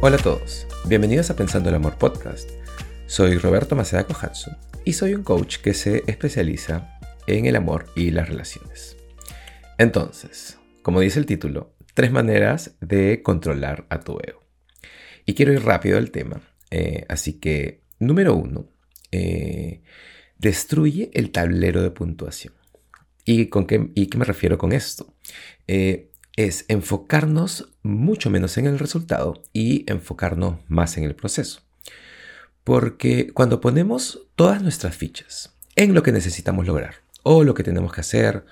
Hola a todos, bienvenidos a Pensando el Amor Podcast. Soy Roberto Maceda Kohatsu y soy un coach que se especializa en el amor y las relaciones. Entonces, como dice el título, tres maneras de controlar a tu ego. Y quiero ir rápido al tema, eh, así que número uno, eh, destruye el tablero de puntuación. ¿Y, con qué, y qué me refiero con esto? Eh, es enfocarnos mucho menos en el resultado y enfocarnos más en el proceso. Porque cuando ponemos todas nuestras fichas en lo que necesitamos lograr, o lo que tenemos que hacer,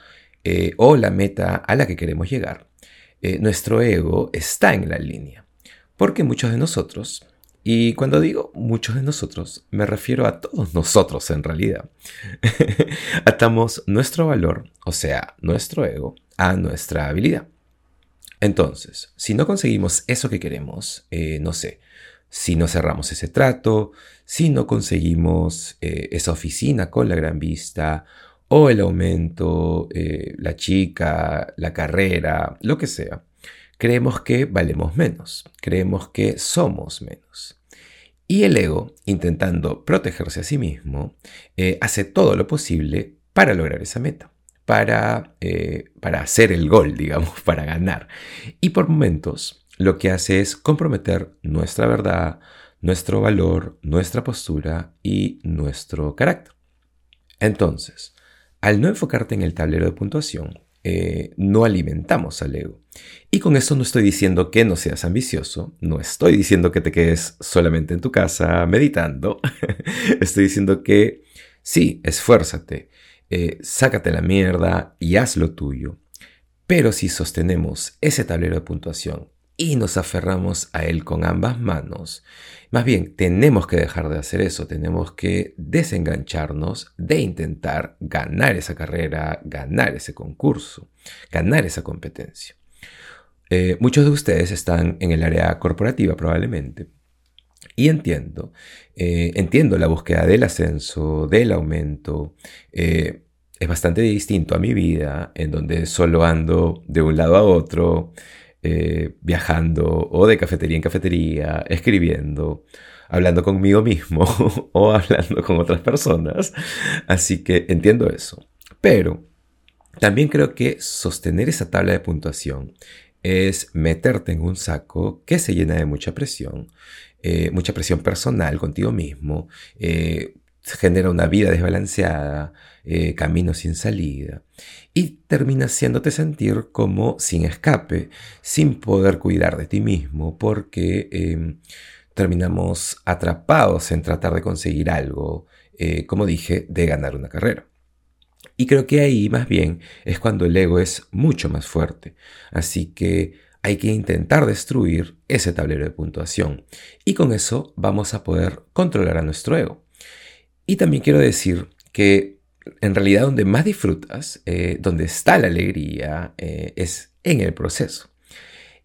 eh, o la meta a la que queremos llegar, eh, nuestro ego está en la línea. Porque muchos de nosotros, y cuando digo muchos de nosotros, me refiero a todos nosotros en realidad, atamos nuestro valor, o sea, nuestro ego, a nuestra habilidad. Entonces, si no conseguimos eso que queremos, eh, no sé, si no cerramos ese trato, si no conseguimos eh, esa oficina con la gran vista, o el aumento, eh, la chica, la carrera, lo que sea, creemos que valemos menos, creemos que somos menos. Y el ego, intentando protegerse a sí mismo, hace todo lo posible para lograr esa meta para, eh, para hacer el gol, digamos, para ganar. Y por momentos lo que hace es comprometer nuestra verdad, nuestro valor, nuestra postura y nuestro carácter. Entonces, al no enfocarte en el tablero de puntuación, eh, no alimentamos al ego. Y con esto no estoy diciendo que no seas ambicioso, no estoy diciendo que te quedes solamente en tu casa meditando, estoy diciendo que sí, esfuérzate, eh, sácate la mierda y haz lo tuyo. Pero si sostenemos ese tablero de puntuación y nos aferramos a él con ambas manos, más bien tenemos que dejar de hacer eso, tenemos que desengancharnos de intentar ganar esa carrera, ganar ese concurso, ganar esa competencia. Eh, muchos de ustedes están en el área corporativa probablemente y entiendo, eh, entiendo la búsqueda del ascenso, del aumento. Eh, es bastante distinto a mi vida, en donde solo ando de un lado a otro, eh, viajando o de cafetería en cafetería, escribiendo, hablando conmigo mismo o hablando con otras personas. Así que entiendo eso. Pero también creo que sostener esa tabla de puntuación es meterte en un saco que se llena de mucha presión, eh, mucha presión personal contigo mismo, eh, genera una vida desbalanceada, eh, camino sin salida, y termina haciéndote sentir como sin escape, sin poder cuidar de ti mismo, porque em, terminamos atrapados en tratar de conseguir algo, como dije, de ganar una carrera. Y creo que ahí más bien es cuando el ego es mucho más fuerte. Así que hay que intentar destruir ese tablero de puntuación. Y con eso vamos a poder controlar a nuestro ego. Y también quiero decir que en realidad donde más disfrutas, eh, donde está la alegría, eh, es en el proceso.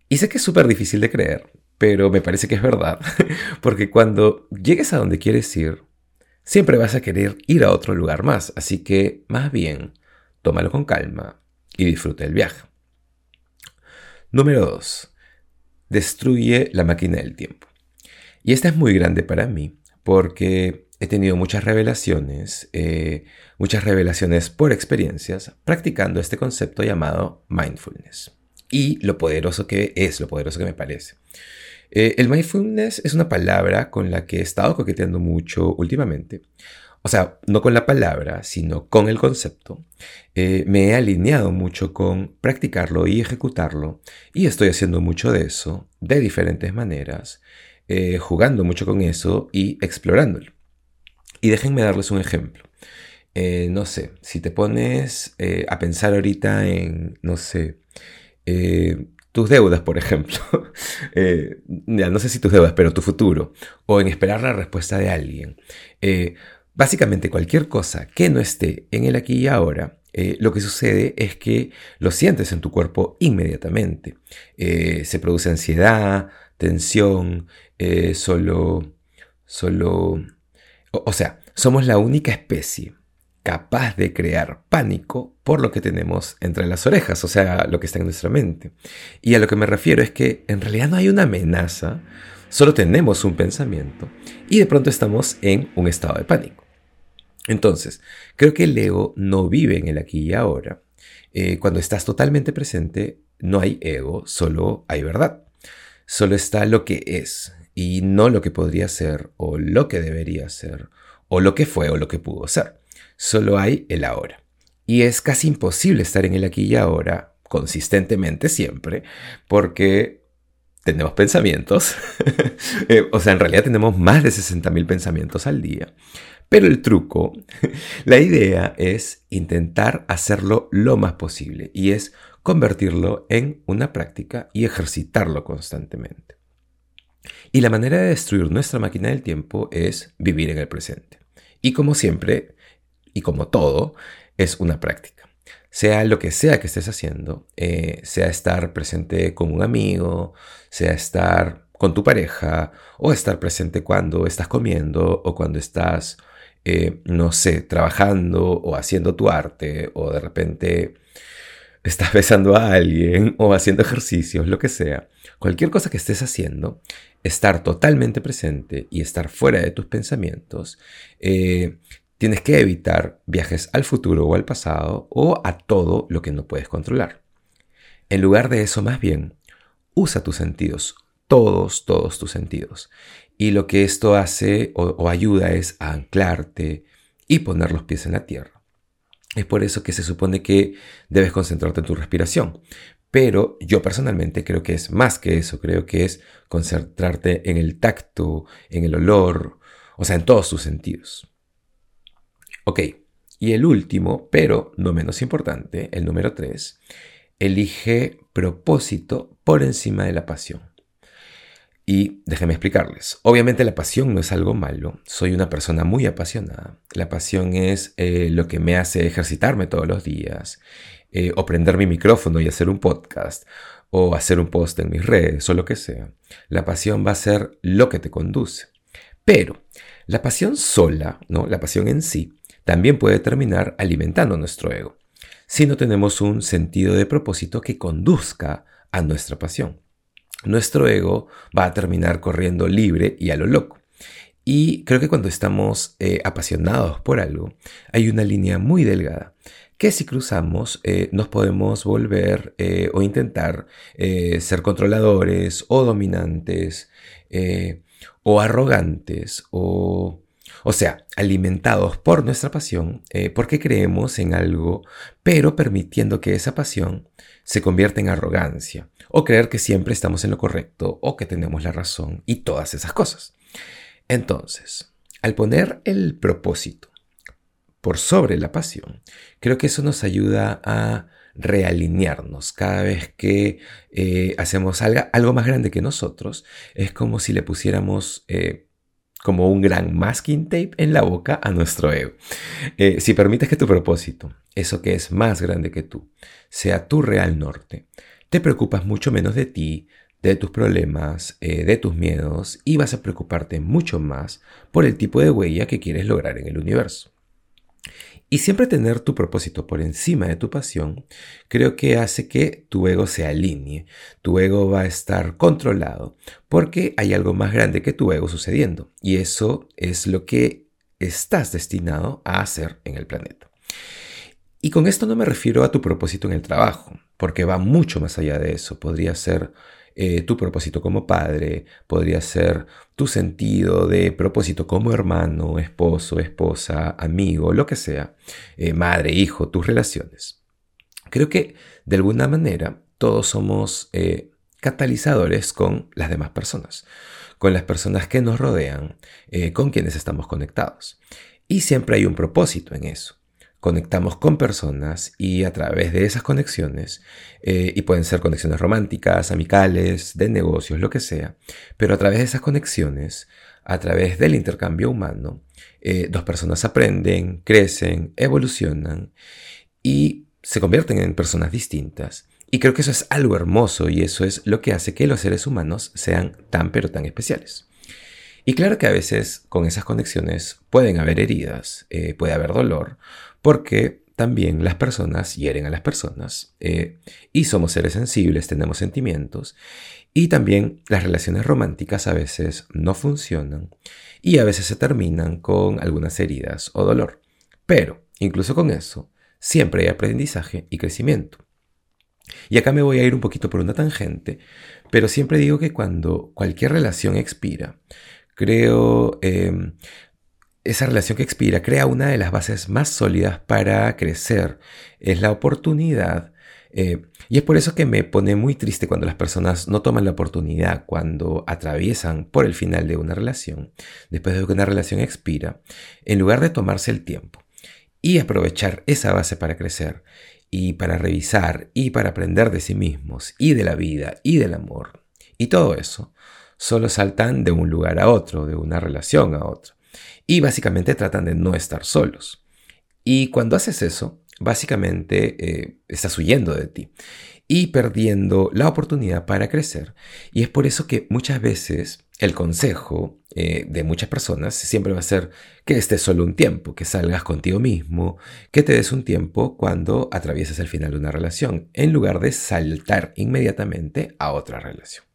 Y sé que es súper difícil de creer, pero me parece que es verdad, porque cuando llegues a donde quieres ir, siempre vas a querer ir a otro lugar más, así que más bien, tómalo con calma y disfruta el viaje. Número 2. Destruye la máquina del tiempo. Y esta es muy grande para mí porque he tenido muchas revelaciones, eh, muchas revelaciones por experiencias, practicando este concepto llamado mindfulness. Y lo poderoso que es, lo poderoso que me parece. Eh, el mindfulness es una palabra con la que he estado coqueteando mucho últimamente. O sea, no con la palabra, sino con el concepto. Eh, me he alineado mucho con practicarlo y ejecutarlo. Y estoy haciendo mucho de eso, de diferentes maneras, eh, jugando mucho con eso y explorándolo. Y déjenme darles un ejemplo. no sé, si te pones a pensar ahorita en, no sé, tus deudas, por ejemplo. Eh, ya no sé si tus deudas, pero tu futuro. O en esperar la respuesta de alguien. Eh, básicamente cualquier cosa que no esté en el aquí y ahora, eh, lo que sucede es que lo sientes en tu cuerpo inmediatamente. se produce ansiedad, tensión, solo... solo o sea, somos la única especie capaz de crear pánico por lo que tenemos entre las orejas, o sea, lo que está en nuestra mente. Y a lo que me refiero es que en realidad no hay una amenaza, solo tenemos un pensamiento y de pronto estamos en un estado de pánico. Entonces, creo que el ego no vive en el aquí y ahora. Eh, cuando estás totalmente presente, no hay ego, solo hay verdad. Solo está lo que es y no lo que podría ser o lo que debería ser o lo que fue o lo que pudo ser. Solo hay el ahora. Y es casi imposible estar en el aquí y ahora consistentemente siempre porque tenemos pensamientos. Eh, o sea, en realidad tenemos más de 60.000 pensamientos al día. Pero el truco, la idea es intentar hacerlo lo más posible y es convertirlo en una práctica y ejercitarlo constantemente. Y la manera de destruir nuestra máquina del tiempo es vivir en el presente. Y como siempre, y como todo, es una práctica. Sea lo que sea que estés haciendo, eh, sea estar presente con un amigo, sea estar con tu pareja, o estar presente cuando estás comiendo o cuando estás eh, no sé, trabajando o haciendo tu arte o de repente estás besando a alguien o haciendo ejercicios, lo que sea, cualquier cosa que estés haciendo, estar totalmente presente y estar fuera de tus pensamientos, eh, tienes que evitar viajes al futuro o al pasado o a todo lo que no puedes controlar. En lugar de eso, más bien, usa tus sentidos, todos, todos tus sentidos. Y lo que esto hace o, ayuda es a anclarte y poner los pies en la tierra. Es por eso que se supone que debes concentrarte en tu respiración. Pero yo personalmente creo que es más que eso, creo que es concentrarte en el tacto, en el olor, o sea, en todos tus sentidos. Ok, y el último, pero no menos importante, el número 3, elige propósito por encima de la pasión. Y déjenme explicarles. Obviamente la pasión no es algo malo. Soy una persona muy apasionada. La pasión es eh, lo que me hace ejercitarme todos los días, eh, o prender mi micrófono y hacer un podcast, o hacer un post en mis redes, o lo que sea. La pasión va a ser lo que te conduce. Pero la pasión sola, ¿no? La pasión en sí, también puede terminar alimentando nuestro ego, si no tenemos un sentido de propósito que conduzca a nuestra pasión nuestro ego va a terminar corriendo libre y a lo loco. Y creo que cuando estamos eh, apasionados por algo, hay una línea muy delgada que si cruzamos eh, nos podemos volver eh, o intentar ser controladores o dominantes o arrogantes o, o sea, alimentados por nuestra pasión porque creemos en algo, pero permitiendo que esa pasión se convierta en arrogancia o creer que siempre estamos en lo correcto o que tenemos la razón y todas esas cosas. Entonces, al poner el propósito por sobre la pasión, creo que eso nos ayuda a realinearnos cada vez que eh, hacemos algo, más grande que nosotros. Es como si le pusiéramos eh, como un gran masking tape en la boca a nuestro ego. Eh, si permites que tu propósito, eso que es más grande que tú, sea tu real norte, te preocupas mucho menos de ti, de tus problemas, eh, de tus miedos y vas a preocuparte mucho más por el tipo de huella que quieres lograr en el universo. Y siempre tener tu propósito por encima de tu pasión, creo que hace que tu ego se alinee. Tu ego va a estar controlado porque hay algo más grande que tu ego sucediendo. Y eso es lo que estás destinado a hacer en el planeta. Y con esto no me refiero a tu propósito en el trabajo, porque va mucho más allá de eso. Podría ser eh, tu propósito como padre, podría ser tu sentido de propósito como hermano, esposo, esposa, amigo, lo que sea, eh, madre, hijo, tus relaciones. Creo que de alguna manera todos somos eh, catalizadores con las demás personas, con las personas que nos rodean, con quienes estamos conectados. Y siempre hay un propósito en eso conectamos con personas y a través de esas conexiones, eh, y pueden ser conexiones románticas, amicales, de negocios, lo que sea, pero a través de esas conexiones, a través del intercambio humano, eh, dos personas aprenden, crecen, evolucionan y se convierten en personas distintas. Y creo que eso es algo hermoso y eso es lo que hace que los seres humanos sean tan pero tan especiales. Y claro que a veces con esas conexiones pueden haber heridas, eh, puede haber dolor, porque también las personas hieren a las personas eh, y somos seres sensibles, tenemos sentimientos y también las relaciones románticas a veces no funcionan y a veces se terminan con algunas heridas o dolor. Pero, incluso con eso, siempre hay aprendizaje y crecimiento. Y acá me voy a ir un poquito por una tangente, pero siempre digo que cuando cualquier relación expira, creo, em, esa relación que expira crea una de las bases más sólidas para crecer. Es la oportunidad. Eh, y es por eso que me pone muy triste cuando las personas no toman la oportunidad, cuando atraviesan por el final de una relación, después de que una relación expira, en lugar de tomarse el tiempo y aprovechar esa base para crecer y para revisar y para aprender de sí mismos y de la vida y del amor. Y todo eso solo saltan de un lugar a otro, de una relación a otra. Y básicamente tratan de no estar solos. Y cuando haces eso, básicamente eh, estás huyendo de ti y perdiendo la oportunidad para crecer. Y es por eso que muchas veces el consejo eh, de muchas personas siempre va a ser que estés solo un tiempo, que salgas contigo mismo, que te des un tiempo cuando atraviesas el final de una relación, en lugar de saltar inmediatamente a otra relación.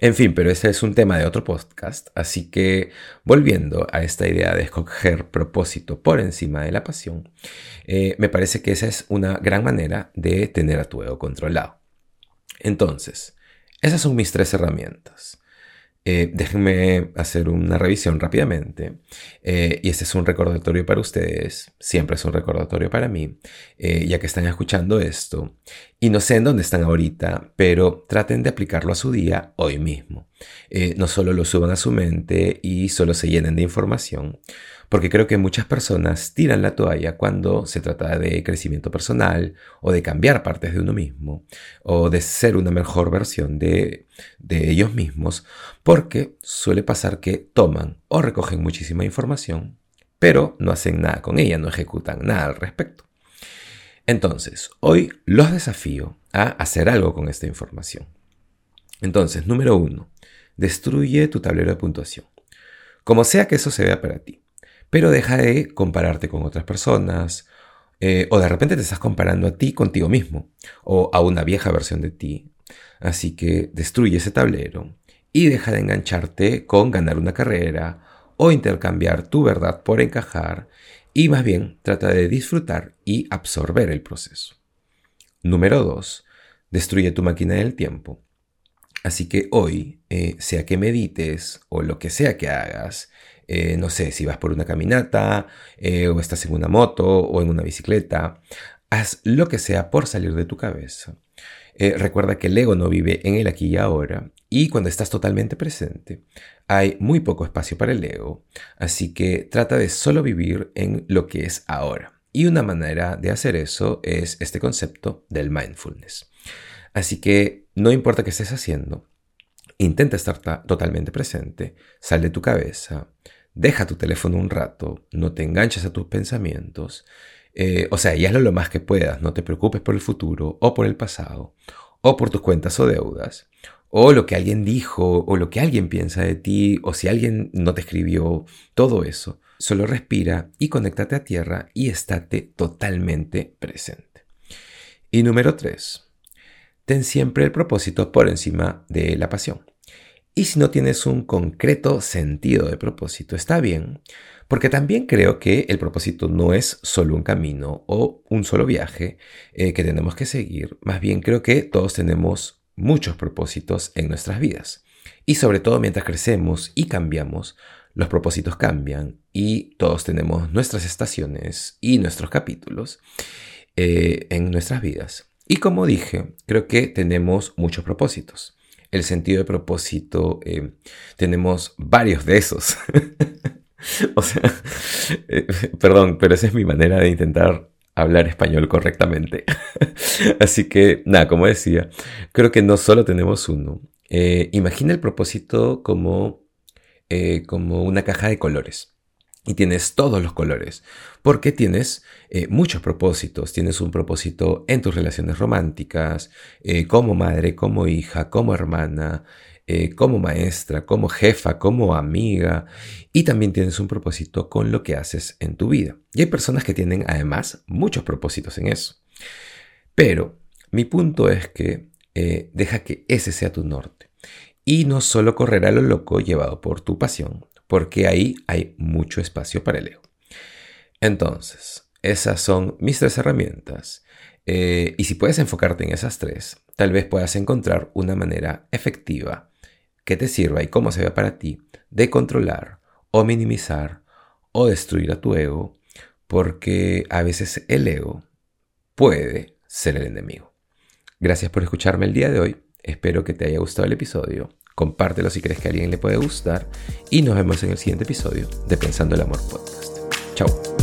En fin, pero ese es un tema de otro podcast, así que volviendo a esta idea de escoger propósito por encima de la pasión, eh, me parece que esa es una gran manera de tener a tu ego controlado. Entonces, esas son mis tres herramientas. Eh, déjenme hacer una revisión rápidamente. Eh, y este es un recordatorio para ustedes. Siempre es un recordatorio para mí, eh, ya que están escuchando esto. Y no sé en dónde están ahorita, pero traten de aplicarlo a su día hoy mismo. no solo lo suban a su mente y solo se llenen de información, porque creo que muchas personas tiran la toalla cuando se trata de crecimiento personal o de cambiar partes de uno mismo o de ser una mejor versión de, de ellos mismos, porque suele pasar que toman o recogen muchísima información, pero no hacen nada con ella, no ejecutan nada al respecto. Entonces, hoy los desafío a hacer algo con esta información. Entonces, número uno, destruye tu tablero de puntuación. Como sea que eso se vea para ti. Pero deja de compararte con otras personas, eh, o de repente te estás comparando a ti contigo mismo, o a una vieja versión de ti. Así que destruye ese tablero y deja de engancharte con ganar una carrera o intercambiar tu verdad por encajar y más bien trata de disfrutar y absorber el proceso. Número 2. Destruye tu máquina del tiempo. Así que hoy, eh, sea que medites o lo que sea que hagas, eh, no sé, si vas por una caminata, eh, o estás en una moto, o en una bicicleta, haz lo que sea por salir de tu cabeza. Eh, recuerda que el ego no vive en el aquí y ahora, y cuando estás totalmente presente, hay muy poco espacio para el ego, así que trata de solo vivir en lo que es ahora. Y una manera de hacer eso es este concepto del mindfulness. Así que no importa qué estés haciendo, intenta estar totalmente presente, sal de tu cabeza, deja tu teléfono un rato, no te enganches a tus pensamientos, eh, o sea, y hazlo lo más que puedas, no te preocupes por el futuro o por el pasado, o por tus cuentas o deudas, o lo que alguien dijo, o lo que alguien piensa de ti, o si alguien no te escribió, todo eso. Solo respira y conéctate a tierra y estate totalmente presente. Y número 3. Ten siempre el propósito por encima de la pasión. Y si no tienes un concreto sentido de propósito, está bien, porque también creo que el propósito no es solo un camino o un solo viaje eh, que tenemos que seguir, más bien creo que todos tenemos muchos propósitos en nuestras vidas. Y sobre todo mientras crecemos y cambiamos, los propósitos cambian y todos tenemos nuestras estaciones y nuestros capítulos eh, en nuestras vidas. Y como dije, creo que tenemos muchos propósitos el sentido de propósito, eh, tenemos varios de esos. o sea, eh, perdón, pero esa es mi manera de intentar hablar español correctamente. Así que, nada, como decía, creo que no solo tenemos uno. Eh, imagina el propósito como, como una caja de colores. Y tienes todos los colores, porque tienes eh, muchos propósitos. Tienes un propósito en tus relaciones románticas, eh, como madre, como hija, como hermana, eh, como maestra, como jefa, como amiga, y también tienes un propósito con lo que haces en tu vida. Y hay personas que tienen además muchos propósitos en eso. Pero mi punto es que deja que ese sea tu norte. Y no solo correr a lo loco llevado por tu pasión, porque ahí hay mucho espacio para el ego. Entonces, esas son mis tres herramientas. Eh, y si puedes enfocarte en esas tres, tal vez puedas encontrar una manera efectiva que te sirva y cómo se ve para ti de controlar o minimizar o destruir a tu ego, porque a veces el ego puede ser el enemigo. Gracias por escucharme el día de hoy. Espero que te haya gustado el episodio compártelo si crees que a alguien le puede gustar y nos vemos en el siguiente episodio de Pensando el Amor Podcast. Chao.